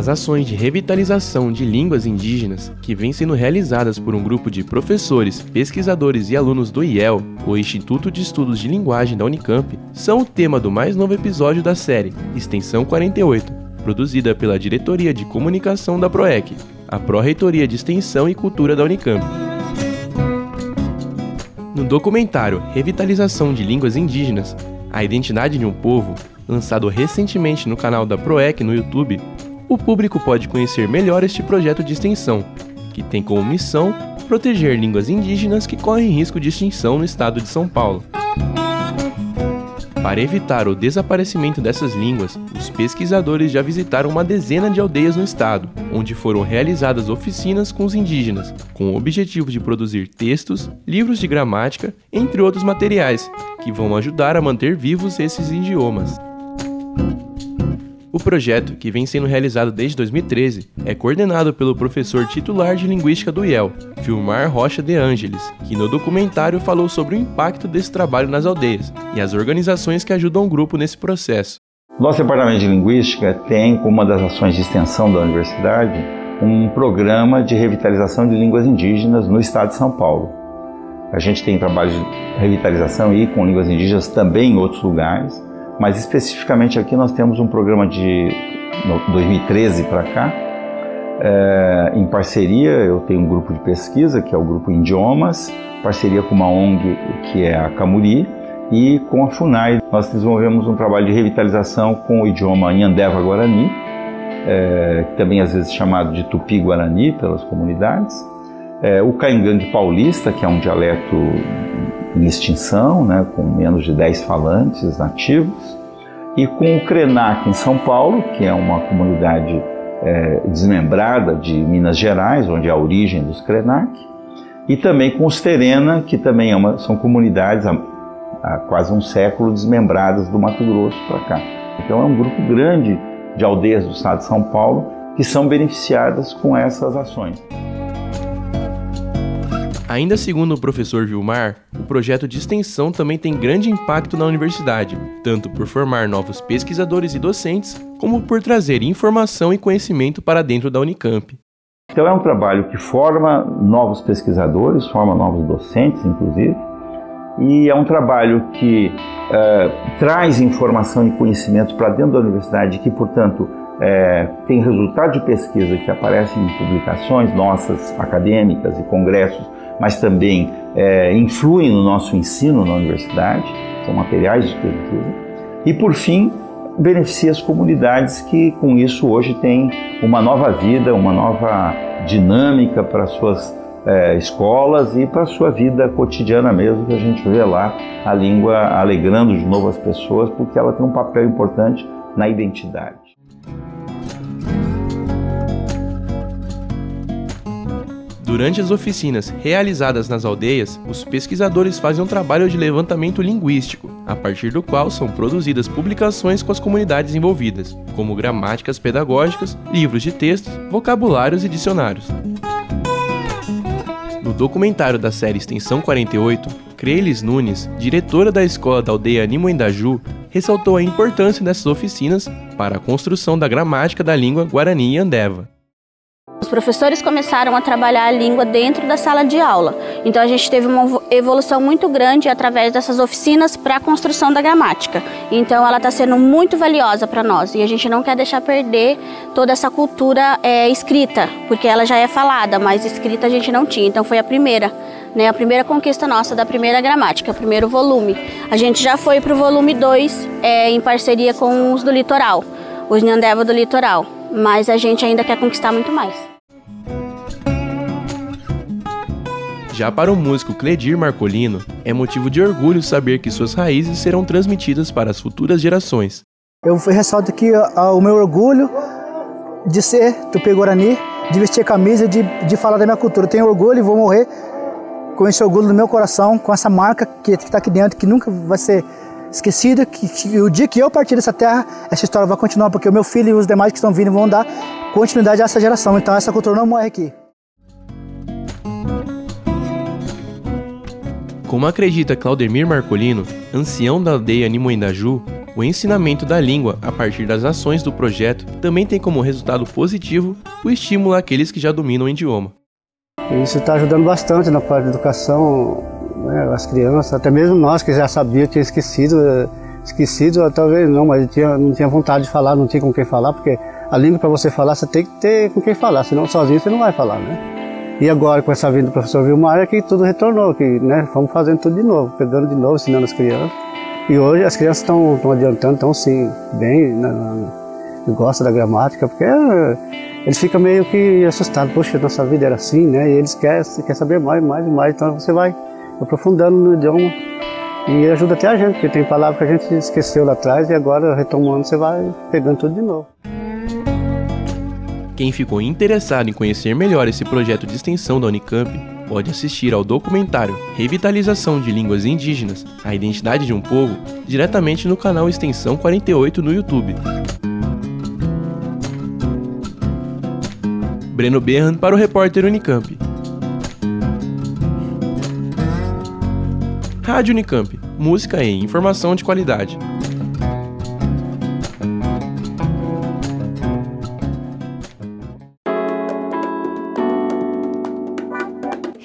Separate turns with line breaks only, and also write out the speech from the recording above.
As ações de revitalização de línguas indígenas, que vêm sendo realizadas por um grupo de professores, pesquisadores e alunos do IEL, o Instituto de Estudos de Linguagem da Unicamp, são o tema do mais novo episódio da série Extensão 48, produzida pela Diretoria de Comunicação da PROEC, a Pró-Reitoria de Extensão e Cultura da Unicamp. No documentário Revitalização de Línguas Indígenas, a identidade de um povo, lançado recentemente no canal da PROEC no YouTube, o público pode conhecer melhor este projeto de extensão, que tem como missão proteger línguas indígenas que correm risco de extinção no estado de São Paulo. Para evitar o desaparecimento dessas línguas, os pesquisadores já visitaram uma dezena de aldeias no estado, onde foram realizadas oficinas com os indígenas, com o objetivo de produzir textos, livros de gramática, entre outros materiais, que vão ajudar a manter vivos esses idiomas. O projeto, que vem sendo realizado desde 2013, é coordenado pelo professor titular de Linguística do IEL, Filmar Rocha de Ângeles, que no documentário falou sobre o impacto desse trabalho nas aldeias e as organizações que ajudam o grupo nesse processo.
Nosso departamento de Linguística tem como uma das ações de extensão da universidade um programa de revitalização de línguas indígenas no estado de São Paulo. A gente tem trabalho de revitalização e com línguas indígenas também em outros lugares, mas especificamente aqui nós temos um programa de 2013 para cá, é, em parceria, eu tenho um grupo de pesquisa, que é o Grupo Idiomas, parceria com uma ONG, que é a Camuri, e com a FUNAI. Nós desenvolvemos um trabalho de revitalização com o idioma Nhandeva Guarani, é, também às vezes chamado de Tupi-Guarani pelas comunidades. É, o Caingangue Paulista, que é um dialeto em extinção, né, com menos de 10 falantes nativos, e com o Krenak em São Paulo, que é uma comunidade é, desmembrada de Minas Gerais, onde é a origem dos Krenak, e também com os Terena, que também é uma, são comunidades há, há quase um século desmembradas do Mato Grosso para cá. Então é um grupo grande de aldeias do estado de São Paulo que são beneficiadas com essas ações.
Ainda segundo o professor Vilmar, o projeto de extensão também tem grande impacto na universidade, tanto por formar novos pesquisadores e docentes, como por trazer informação e conhecimento para dentro da Unicamp.
Então é um trabalho que forma novos pesquisadores, forma novos docentes, inclusive, e é um trabalho que uh, traz informação e conhecimento para dentro da universidade, que, portanto, é, tem resultado de pesquisa que aparecem em publicações nossas acadêmicas e congressos mas também é, influem no nosso ensino na universidade, são materiais de pesquisa. E, por fim, beneficia as comunidades que, com isso, hoje têm uma nova vida, uma nova dinâmica para suas é, escolas e para a sua vida cotidiana mesmo, que a gente vê lá a língua alegrando de novo as pessoas, porque ela tem um papel importante na identidade.
Durante as oficinas realizadas nas aldeias, os pesquisadores fazem um trabalho de levantamento linguístico, a partir do qual são produzidas publicações com as comunidades envolvidas, como gramáticas pedagógicas, livros de textos, vocabulários e dicionários. No documentário da série Extensão 48, Creles Nunes, diretora da escola da aldeia Nimoendaju, ressaltou a importância dessas oficinas para a construção da gramática da língua Guarani e Andeva.
Professores começaram a trabalhar a língua dentro da sala de aula. Então a gente teve uma evolução muito grande através dessas oficinas para a construção da gramática. Então ela está sendo muito valiosa para nós e a gente não quer deixar perder toda essa cultura é, escrita, porque ela já é falada, mas escrita a gente não tinha. Então foi a primeira, né, a primeira conquista nossa da primeira gramática, o primeiro volume. A gente já foi para o volume 2 é, em parceria com os do litoral, os Nhandeva do litoral, mas a gente ainda quer conquistar muito mais.
Já para o músico Cledir Marcolino, é motivo de orgulho saber que suas raízes serão transmitidas para as futuras gerações.
Eu ressalto aqui o meu orgulho de ser tupi-guarani, de vestir camisa, de, de falar da minha cultura. Eu tenho orgulho e vou morrer com esse orgulho no meu coração, com essa marca que está aqui dentro, que nunca vai ser esquecida, que, que, o dia que eu partir dessa terra, essa história vai continuar, porque o meu filho e os demais que estão vindo vão dar continuidade a essa geração. Então essa cultura não morre aqui.
Como acredita Claudemir Marcolino, ancião da aldeia Nimoendaju, o ensinamento da língua a partir das ações do projeto também tem como resultado positivo o estímulo àqueles que já dominam o idioma.
Isso está ajudando bastante na parte da educação, né, as crianças, até mesmo nós que já sabia, tinha esquecido, esquecido talvez não, mas tinha, não tinha vontade de falar, não tinha com quem falar, porque a língua para você falar você tem que ter com quem falar, senão sozinho você não vai falar, né? E agora, com essa vinda do professor Vilmar, é que tudo retornou, que né, fomos fazendo tudo de novo, pegando de novo, ensinando as crianças. E hoje as crianças estão adiantando, estão sim, bem, né, gostam da gramática, porque é, eles ficam meio que assustados, poxa, nossa vida era assim, né? E eles querem, querem saber mais, mais e mais, então você vai aprofundando no idioma e ajuda até a gente, porque tem palavras que a gente esqueceu lá atrás e agora retomando você vai pegando tudo de novo.
Quem ficou interessado em conhecer melhor esse projeto de extensão da Unicamp pode assistir ao documentário Revitalização de Línguas Indígenas: A Identidade de um Povo diretamente no canal Extensão 48 no YouTube. Breno Berran para o repórter Unicamp. Rádio Unicamp, música e informação de qualidade.